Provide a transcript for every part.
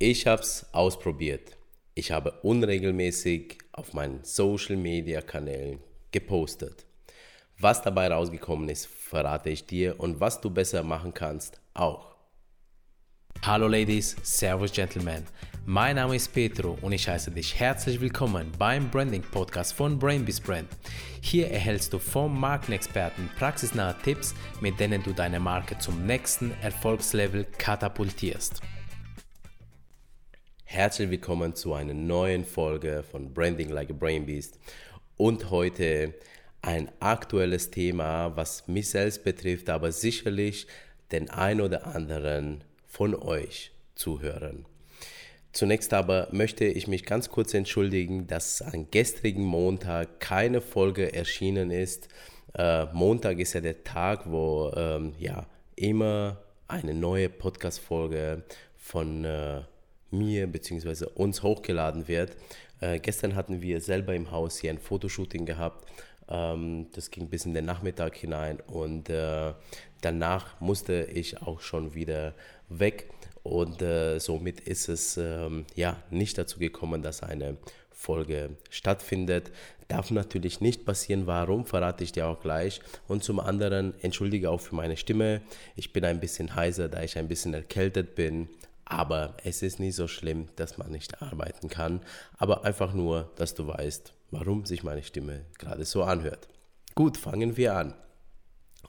Ich habe es ausprobiert. Ich habe unregelmäßig auf meinen Social-Media-Kanälen gepostet. Was dabei rausgekommen ist, verrate ich dir und was du besser machen kannst, auch. Hallo Ladies, Servus Gentlemen. Mein Name ist Petro und ich heiße dich herzlich willkommen beim Branding Podcast von Brainbees Brand. Hier erhältst du vom Markenexperten praxisnahe Tipps, mit denen du deine Marke zum nächsten Erfolgslevel katapultierst. Herzlich willkommen zu einer neuen Folge von Branding Like a Brain Beast. Und heute ein aktuelles Thema, was mich selbst betrifft, aber sicherlich den ein oder anderen von euch zuhören. Zunächst aber möchte ich mich ganz kurz entschuldigen, dass am gestrigen Montag keine Folge erschienen ist. Äh, Montag ist ja der Tag, wo ähm, ja immer eine neue Podcast-Folge von äh, mir bzw. uns hochgeladen wird. Äh, gestern hatten wir selber im Haus hier ein Fotoshooting gehabt. Ähm, das ging bis in den Nachmittag hinein und äh, danach musste ich auch schon wieder weg und äh, somit ist es ähm, ja nicht dazu gekommen, dass eine Folge stattfindet. Darf natürlich nicht passieren. Warum, verrate ich dir auch gleich. Und zum anderen entschuldige auch für meine Stimme. Ich bin ein bisschen heiser, da ich ein bisschen erkältet bin. Aber es ist nicht so schlimm, dass man nicht arbeiten kann. Aber einfach nur, dass du weißt, warum sich meine Stimme gerade so anhört. Gut, fangen wir an.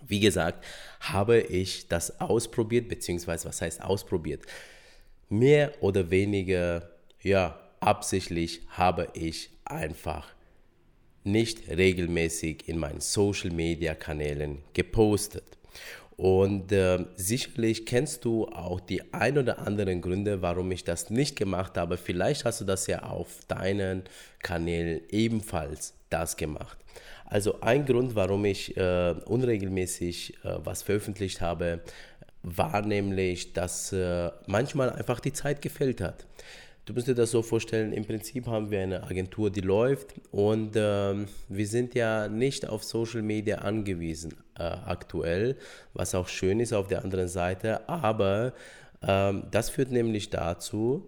Wie gesagt, habe ich das ausprobiert, beziehungsweise was heißt ausprobiert? Mehr oder weniger, ja, absichtlich habe ich einfach nicht regelmäßig in meinen Social-Media-Kanälen gepostet. Und äh, sicherlich kennst du auch die ein oder anderen Gründe, warum ich das nicht gemacht habe. Vielleicht hast du das ja auf deinen Kanälen ebenfalls das gemacht. Also ein Grund, warum ich äh, unregelmäßig äh, was veröffentlicht habe, war nämlich, dass äh, manchmal einfach die Zeit gefällt hat. Du musst dir das so vorstellen, im Prinzip haben wir eine Agentur, die läuft und ähm, wir sind ja nicht auf Social Media angewiesen äh, aktuell, was auch schön ist auf der anderen Seite, aber ähm, das führt nämlich dazu,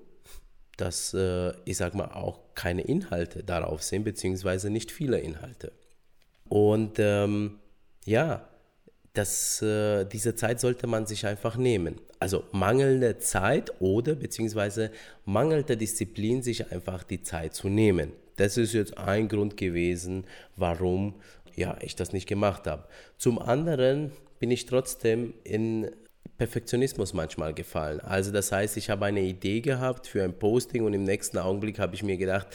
dass äh, ich sag mal auch keine Inhalte darauf sind, beziehungsweise nicht viele Inhalte. Und ähm, ja, das, äh, diese Zeit sollte man sich einfach nehmen. Also mangelnde Zeit oder beziehungsweise mangelnde Disziplin, sich einfach die Zeit zu nehmen. Das ist jetzt ein Grund gewesen, warum ja, ich das nicht gemacht habe. Zum anderen bin ich trotzdem in Perfektionismus manchmal gefallen. Also das heißt, ich habe eine Idee gehabt für ein Posting und im nächsten Augenblick habe ich mir gedacht,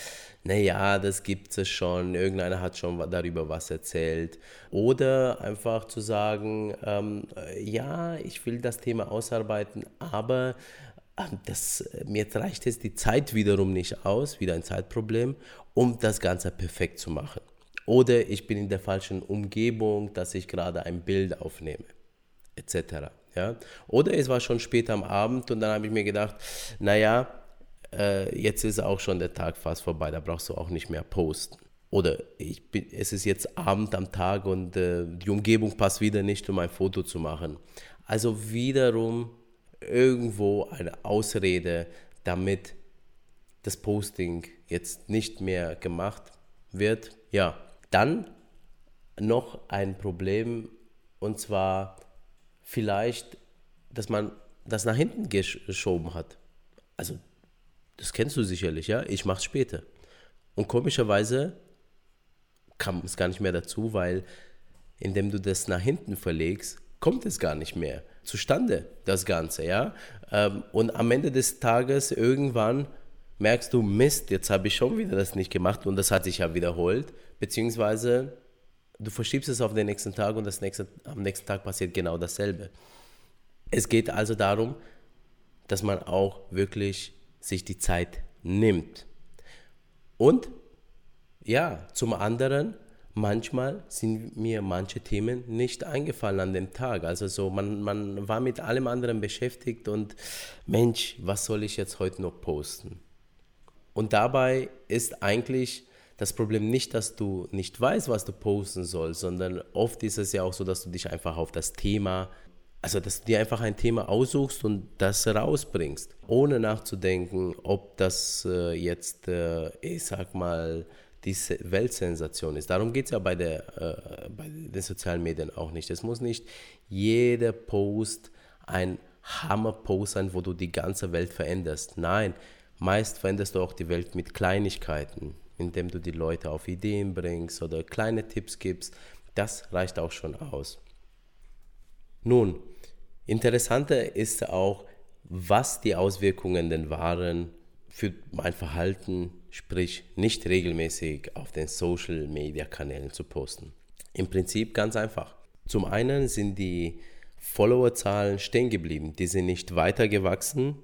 naja, das gibt es schon, irgendeiner hat schon darüber was erzählt. Oder einfach zu sagen, ähm, ja, ich will das Thema ausarbeiten, aber ähm, das, mir reicht es die Zeit wiederum nicht aus, wieder ein Zeitproblem, um das Ganze perfekt zu machen. Oder ich bin in der falschen Umgebung, dass ich gerade ein Bild aufnehme, etc. Ja? Oder es war schon spät am Abend und dann habe ich mir gedacht, naja, äh, jetzt ist auch schon der Tag fast vorbei, da brauchst du auch nicht mehr posten. Oder ich bin, es ist jetzt Abend am Tag und äh, die Umgebung passt wieder nicht, um ein Foto zu machen. Also wiederum irgendwo eine Ausrede, damit das Posting jetzt nicht mehr gemacht wird. Ja, dann noch ein Problem und zwar vielleicht, dass man das nach hinten geschoben hat. Also, das kennst du sicherlich, ja? Ich mach's später. Und komischerweise kam es gar nicht mehr dazu, weil indem du das nach hinten verlegst, kommt es gar nicht mehr zustande, das Ganze, ja? Ähm, und am Ende des Tages irgendwann merkst du, Mist, jetzt habe ich schon wieder das nicht gemacht und das hat sich ja wiederholt, beziehungsweise Du verschiebst es auf den nächsten Tag und das nächste, am nächsten Tag passiert genau dasselbe. Es geht also darum, dass man auch wirklich sich die Zeit nimmt. Und ja, zum anderen, manchmal sind mir manche Themen nicht eingefallen an dem Tag. Also so, man, man war mit allem anderen beschäftigt und Mensch, was soll ich jetzt heute noch posten? Und dabei ist eigentlich das Problem nicht, dass du nicht weißt, was du posten sollst, sondern oft ist es ja auch so, dass du dich einfach auf das Thema also, dass du dir einfach ein Thema aussuchst und das rausbringst, ohne nachzudenken, ob das äh, jetzt, äh, ich sag mal, die Weltsensation ist. Darum geht es ja bei, der, äh, bei den sozialen Medien auch nicht. Es muss nicht jeder Post ein Hammer-Post sein, wo du die ganze Welt veränderst. Nein, meist veränderst du auch die Welt mit Kleinigkeiten, indem du die Leute auf Ideen bringst oder kleine Tipps gibst. Das reicht auch schon aus. Nun, interessanter ist auch, was die Auswirkungen denn waren für mein Verhalten, sprich nicht regelmäßig auf den Social-Media-Kanälen zu posten. Im Prinzip ganz einfach. Zum einen sind die Followerzahlen stehen geblieben, die sind nicht weiter gewachsen.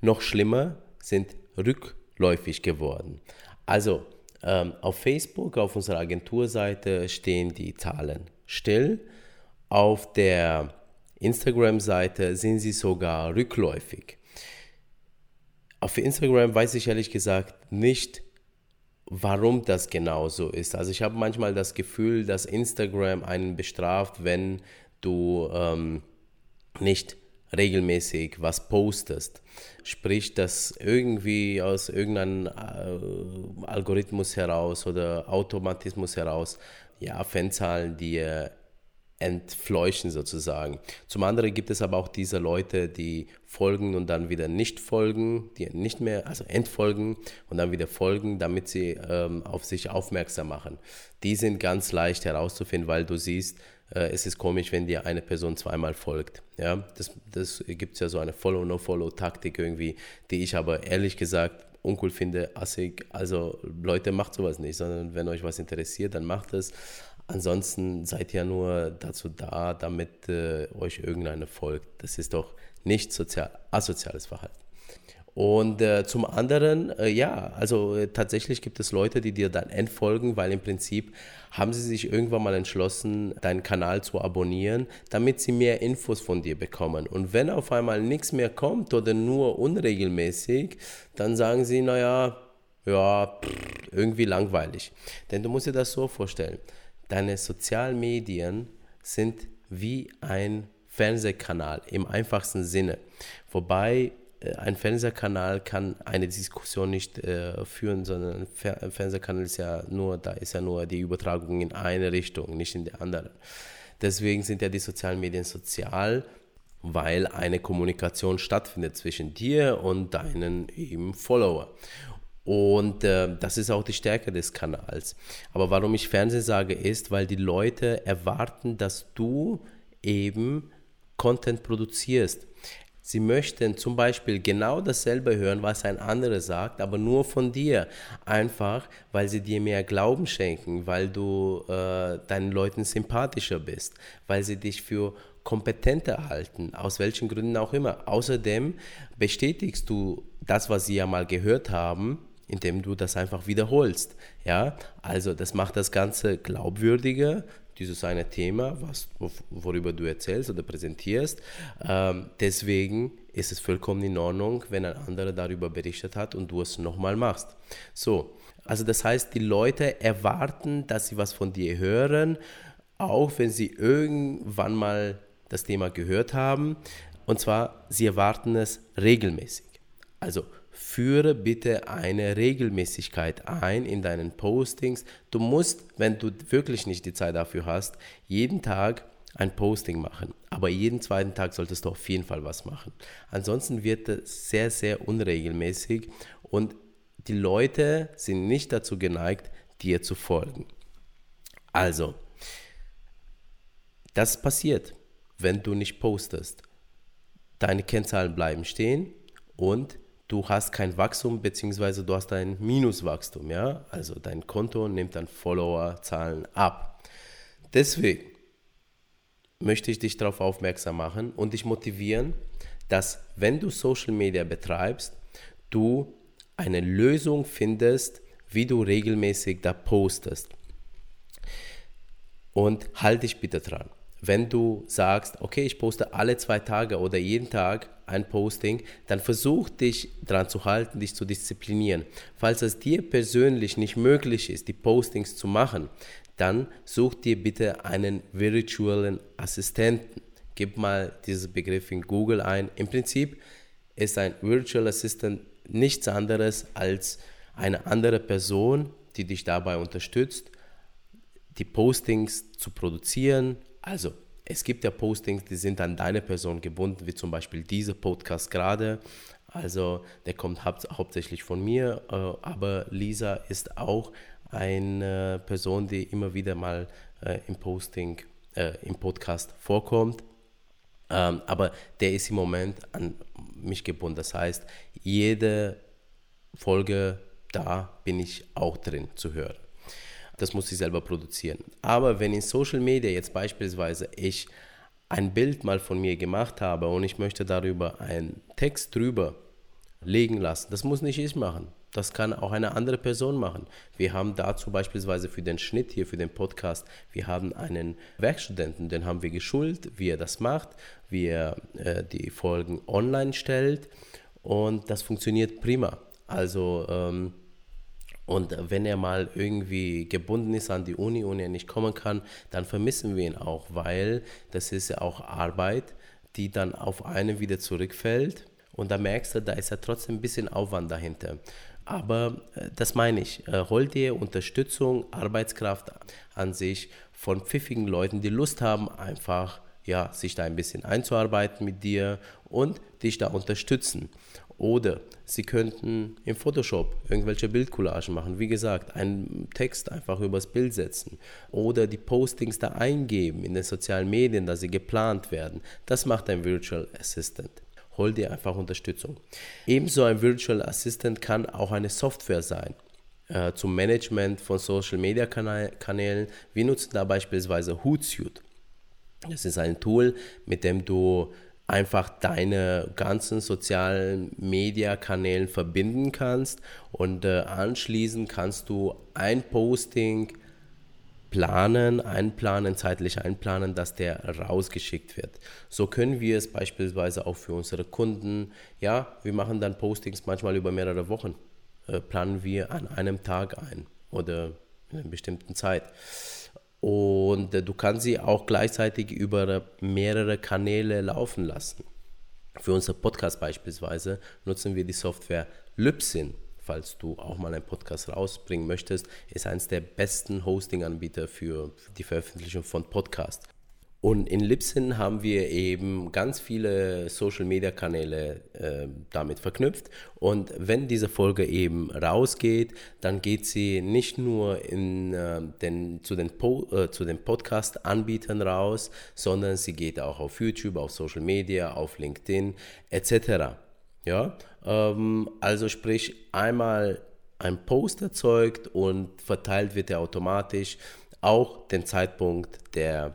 Noch schlimmer, sind rückläufig geworden. Also ähm, auf Facebook, auf unserer Agenturseite stehen die Zahlen still. Auf der Instagram-Seite sind sie sogar rückläufig. Auf Instagram weiß ich ehrlich gesagt nicht, warum das genau so ist. Also ich habe manchmal das Gefühl, dass Instagram einen bestraft, wenn du ähm, nicht regelmäßig was postest. Sprich, dass irgendwie aus irgendeinem äh, Algorithmus heraus oder Automatismus heraus ja, Fanzahlen dir entfleuchen sozusagen. Zum anderen gibt es aber auch diese Leute, die folgen und dann wieder nicht folgen, die nicht mehr, also entfolgen und dann wieder folgen, damit sie ähm, auf sich aufmerksam machen. Die sind ganz leicht herauszufinden, weil du siehst, äh, es ist komisch, wenn dir eine Person zweimal folgt. Ja, das, das gibt es ja so eine Follow-No-Follow-Taktik irgendwie, die ich aber ehrlich gesagt uncool finde, assig. Also Leute, macht sowas nicht, sondern wenn euch was interessiert, dann macht es. Ansonsten seid ihr nur dazu da, damit äh, euch irgendeine folgt. Das ist doch nicht sozial, asoziales Verhalten. Und äh, zum anderen, äh, ja, also äh, tatsächlich gibt es Leute, die dir dann entfolgen, weil im Prinzip haben sie sich irgendwann mal entschlossen, deinen Kanal zu abonnieren, damit sie mehr Infos von dir bekommen. Und wenn auf einmal nichts mehr kommt oder nur unregelmäßig, dann sagen sie, naja, ja, pff, irgendwie langweilig. Denn du musst dir das so vorstellen deine sozialen Medien sind wie ein Fernsehkanal im einfachsten Sinne. Wobei äh, ein Fernsehkanal kann eine Diskussion nicht äh, führen, sondern ein Fernsehkanal ist ja nur, da ist ja nur die Übertragung in eine Richtung, nicht in die andere. Deswegen sind ja die sozialen Medien sozial, weil eine Kommunikation stattfindet zwischen dir und deinen eben Follower. Und äh, das ist auch die Stärke des Kanals. Aber warum ich Fernsehen sage, ist, weil die Leute erwarten, dass du eben Content produzierst. Sie möchten zum Beispiel genau dasselbe hören, was ein anderer sagt, aber nur von dir. Einfach, weil sie dir mehr Glauben schenken, weil du äh, deinen Leuten sympathischer bist, weil sie dich für kompetenter halten, aus welchen Gründen auch immer. Außerdem bestätigst du das, was sie ja mal gehört haben, indem du das einfach wiederholst. Ja, also das macht das Ganze glaubwürdiger, dieses eine Thema, was, worüber du erzählst oder präsentierst. Ähm, deswegen ist es vollkommen in Ordnung, wenn ein anderer darüber berichtet hat und du es nochmal machst. So, also das heißt, die Leute erwarten, dass sie was von dir hören, auch wenn sie irgendwann mal das Thema gehört haben. Und zwar, sie erwarten es regelmäßig. Also führe bitte eine Regelmäßigkeit ein in deinen Postings. Du musst, wenn du wirklich nicht die Zeit dafür hast, jeden Tag ein Posting machen. Aber jeden zweiten Tag solltest du auf jeden Fall was machen. Ansonsten wird es sehr, sehr unregelmäßig und die Leute sind nicht dazu geneigt, dir zu folgen. Also, das passiert, wenn du nicht postest. Deine Kennzahlen bleiben stehen und du hast kein Wachstum, beziehungsweise du hast ein Minuswachstum, ja. Also dein Konto nimmt dann Followerzahlen ab. Deswegen möchte ich dich darauf aufmerksam machen und dich motivieren, dass wenn du Social Media betreibst, du eine Lösung findest, wie du regelmäßig da postest. Und halte dich bitte dran. Wenn du sagst, okay, ich poste alle zwei Tage oder jeden Tag ein Posting, dann versuch dich daran zu halten, dich zu disziplinieren. Falls es dir persönlich nicht möglich ist, die Postings zu machen, dann such dir bitte einen virtuellen Assistenten. gib mal diesen Begriff in Google ein. Im Prinzip ist ein Virtual Assistant nichts anderes als eine andere Person, die dich dabei unterstützt, die Postings zu produzieren. Also es gibt ja Postings, die sind an deine Person gebunden, wie zum Beispiel dieser Podcast gerade. Also der kommt hau hauptsächlich von mir, äh, aber Lisa ist auch eine Person, die immer wieder mal äh, im Posting, äh, im Podcast vorkommt. Ähm, aber der ist im Moment an mich gebunden. Das heißt, jede Folge, da bin ich auch drin zu hören. Das muss ich selber produzieren. Aber wenn in Social Media jetzt beispielsweise ich ein Bild mal von mir gemacht habe und ich möchte darüber einen Text drüber legen lassen, das muss nicht ich machen. Das kann auch eine andere Person machen. Wir haben dazu beispielsweise für den Schnitt hier, für den Podcast, wir haben einen Werkstudenten, den haben wir geschult, wie er das macht, wie er äh, die Folgen online stellt und das funktioniert prima. Also ähm, und wenn er mal irgendwie gebunden ist an die Uni und er nicht kommen kann, dann vermissen wir ihn auch, weil das ist ja auch Arbeit, die dann auf einen wieder zurückfällt. Und da merkst du, da ist ja trotzdem ein bisschen Aufwand dahinter. Aber äh, das meine ich. Äh, hol dir Unterstützung, Arbeitskraft an sich von pfiffigen Leuten, die Lust haben, einfach ja, sich da ein bisschen einzuarbeiten mit dir und dich da unterstützen. Oder Sie könnten im Photoshop irgendwelche Bildcollagen machen. Wie gesagt, einen Text einfach übers Bild setzen. Oder die Postings da eingeben in den sozialen Medien, dass sie geplant werden. Das macht ein Virtual Assistant hol dir einfach Unterstützung. Ebenso ein Virtual Assistant kann auch eine Software sein äh, zum Management von Social Media Kanälen. Wir nutzen da beispielsweise Hootsuite. Das ist ein Tool, mit dem du einfach deine ganzen sozialen Media-Kanälen verbinden kannst und äh, anschließend kannst du ein Posting planen, einplanen, zeitlich einplanen, dass der rausgeschickt wird. So können wir es beispielsweise auch für unsere Kunden, ja, wir machen dann Postings manchmal über mehrere Wochen, äh, planen wir an einem Tag ein oder in einer bestimmten Zeit. Und äh, du kannst sie auch gleichzeitig über mehrere Kanäle laufen lassen. Für unser Podcast beispielsweise nutzen wir die Software Lypsin falls du auch mal einen Podcast rausbringen möchtest, ist eines der besten Hosting-Anbieter für die Veröffentlichung von Podcasts. Und in Libsyn haben wir eben ganz viele Social-Media-Kanäle äh, damit verknüpft. Und wenn diese Folge eben rausgeht, dann geht sie nicht nur in, äh, den, zu den, po äh, den Podcast-Anbietern raus, sondern sie geht auch auf YouTube, auf Social Media, auf LinkedIn etc. Ja, ähm, also sprich einmal ein Post erzeugt und verteilt wird er automatisch. Auch den Zeitpunkt der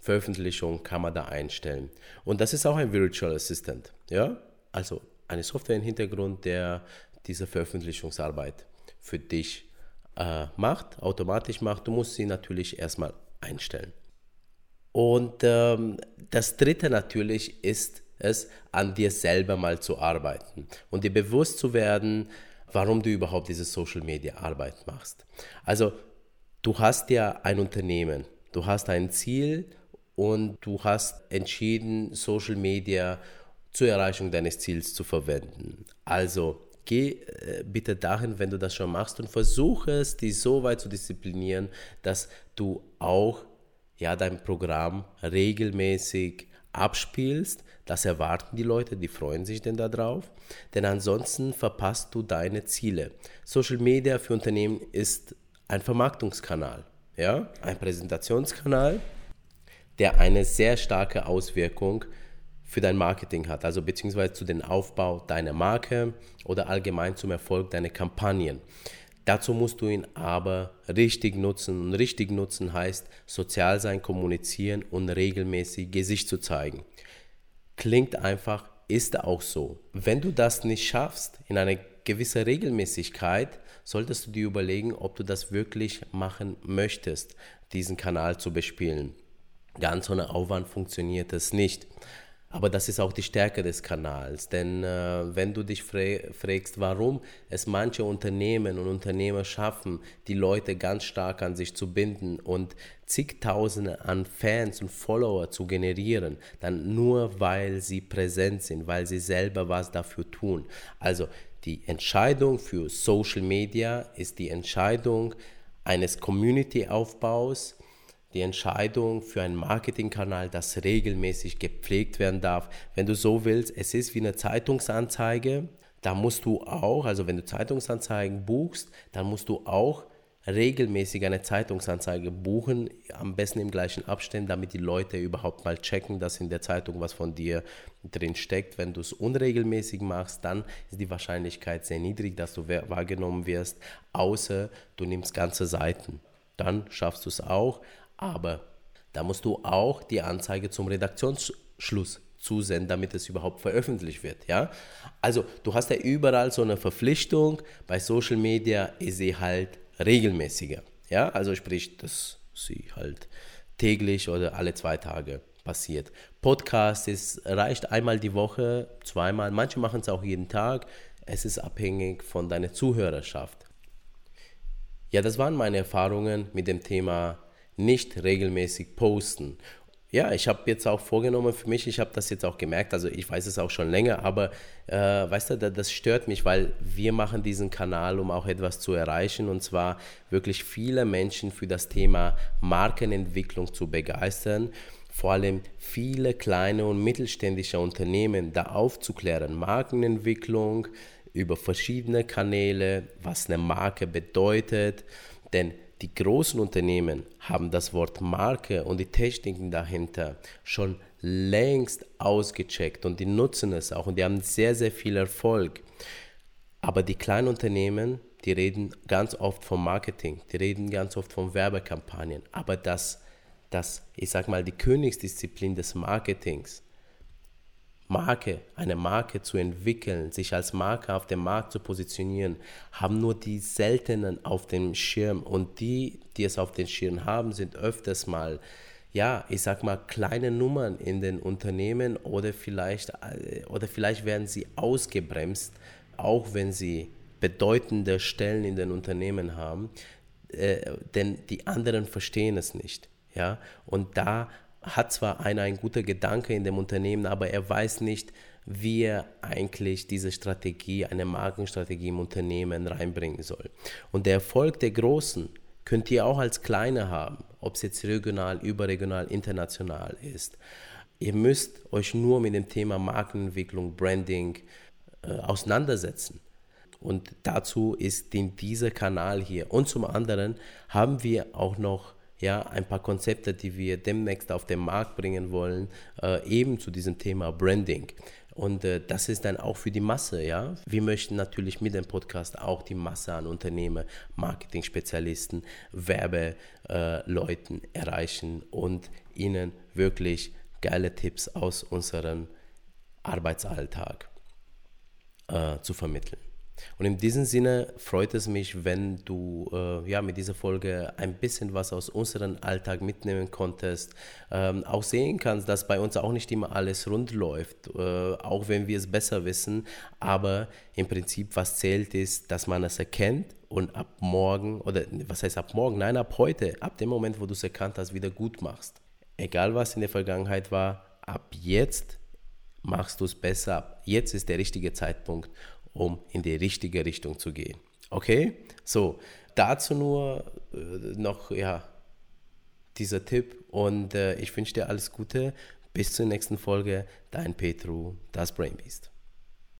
Veröffentlichung kann man da einstellen. Und das ist auch ein Virtual Assistant. Ja, also eine Software im Hintergrund, der diese Veröffentlichungsarbeit für dich äh, macht, automatisch macht. Du musst sie natürlich erstmal einstellen. Und ähm, das dritte natürlich ist es, an dir selber mal zu arbeiten und dir bewusst zu werden, warum du überhaupt diese Social Media Arbeit machst. Also, du hast ja ein Unternehmen, du hast ein Ziel und du hast entschieden, Social Media zur Erreichung deines Ziels zu verwenden. Also, geh äh, bitte dahin, wenn du das schon machst und versuche es, dich so weit zu disziplinieren, dass du auch ja, dein Programm regelmäßig abspielst, das erwarten die Leute, die freuen sich denn darauf, denn ansonsten verpasst du deine Ziele. Social Media für Unternehmen ist ein Vermarktungskanal, ja, ein Präsentationskanal, der eine sehr starke Auswirkung für dein Marketing hat, also beziehungsweise zu dem Aufbau deiner Marke oder allgemein zum Erfolg deiner Kampagnen. Dazu musst du ihn aber richtig nutzen. Und richtig nutzen heißt sozial sein, kommunizieren und regelmäßig Gesicht zu zeigen. Klingt einfach, ist auch so. Wenn du das nicht schaffst, in einer gewissen Regelmäßigkeit, solltest du dir überlegen, ob du das wirklich machen möchtest, diesen Kanal zu bespielen. Ganz ohne Aufwand funktioniert es nicht. Aber das ist auch die Stärke des Kanals, denn äh, wenn du dich fragst, warum es manche Unternehmen und Unternehmer schaffen, die Leute ganz stark an sich zu binden und zigtausende an Fans und Follower zu generieren, dann nur weil sie präsent sind, weil sie selber was dafür tun. Also die Entscheidung für Social Media ist die Entscheidung eines Community-Aufbaus, die Entscheidung für einen Marketingkanal, das regelmäßig gepflegt werden darf. Wenn du so willst, es ist wie eine Zeitungsanzeige. Da musst du auch, also wenn du Zeitungsanzeigen buchst, dann musst du auch regelmäßig eine Zeitungsanzeige buchen, am besten im gleichen Abstand, damit die Leute überhaupt mal checken, dass in der Zeitung was von dir drin steckt. Wenn du es unregelmäßig machst, dann ist die Wahrscheinlichkeit sehr niedrig, dass du wahrgenommen wirst, außer du nimmst ganze Seiten. Dann schaffst du es auch, aber da musst du auch die Anzeige zum Redaktionsschluss zusenden, damit es überhaupt veröffentlicht wird. Ja? Also du hast ja überall so eine Verpflichtung. Bei Social Media ist sie halt regelmäßiger. Ja? Also sprich, dass sie halt täglich oder alle zwei Tage passiert. Podcast ist, reicht einmal die Woche, zweimal. Manche machen es auch jeden Tag. Es ist abhängig von deiner Zuhörerschaft. Ja, das waren meine Erfahrungen mit dem Thema nicht regelmäßig posten. Ja, ich habe jetzt auch vorgenommen für mich, ich habe das jetzt auch gemerkt, also ich weiß es auch schon länger, aber äh, weißt du, das stört mich, weil wir machen diesen Kanal, um auch etwas zu erreichen und zwar wirklich viele Menschen für das Thema Markenentwicklung zu begeistern vor allem viele kleine und mittelständische Unternehmen da aufzuklären. Markenentwicklung über verschiedene Kanäle, was eine Marke bedeutet. Denn die großen Unternehmen haben das Wort Marke und die Techniken dahinter schon längst ausgecheckt und die nutzen es auch und die haben sehr, sehr viel Erfolg. Aber die kleinen Unternehmen, die reden ganz oft vom Marketing, die reden ganz oft von Werbekampagnen. Aber das, das ich sag mal, die Königsdisziplin des Marketings, Marke, eine Marke zu entwickeln, sich als Marke auf dem Markt zu positionieren, haben nur die seltenen auf dem Schirm und die, die es auf den Schirm haben, sind öfters mal, ja, ich sag mal, kleine Nummern in den Unternehmen oder vielleicht, äh, oder vielleicht werden sie ausgebremst, auch wenn sie bedeutende Stellen in den Unternehmen haben, äh, denn die anderen verstehen es nicht. Ja? Und da hat zwar einer ein guter Gedanke in dem Unternehmen, aber er weiß nicht, wie er eigentlich diese Strategie, eine Markenstrategie im Unternehmen reinbringen soll. Und der Erfolg der Großen könnt ihr auch als Kleine haben, ob es jetzt regional, überregional, international ist. Ihr müsst euch nur mit dem Thema Markenentwicklung, Branding äh, auseinandersetzen. Und dazu ist dieser Kanal hier. Und zum anderen haben wir auch noch ja, ein paar Konzepte, die wir demnächst auf den Markt bringen wollen, äh, eben zu diesem Thema Branding. Und äh, das ist dann auch für die Masse, ja. Wir möchten natürlich mit dem Podcast auch die Masse an Unternehmer, Marketing-Spezialisten, Werbeleuten äh, erreichen und ihnen wirklich geile Tipps aus unserem Arbeitsalltag äh, zu vermitteln. Und in diesem Sinne freut es mich, wenn du äh, ja, mit dieser Folge ein bisschen was aus unserem Alltag mitnehmen konntest. Ähm, auch sehen kannst, dass bei uns auch nicht immer alles rund läuft, äh, auch wenn wir es besser wissen. Aber im Prinzip, was zählt, ist, dass man es erkennt und ab morgen, oder was heißt ab morgen? Nein, ab heute, ab dem Moment, wo du es erkannt hast, wieder gut machst. Egal was in der Vergangenheit war, ab jetzt machst du es besser. Jetzt ist der richtige Zeitpunkt, um in die richtige Richtung zu gehen. Okay? So, dazu nur äh, noch ja, dieser Tipp und äh, ich wünsche dir alles Gute. Bis zur nächsten Folge. Dein Petru, das Brainbeast.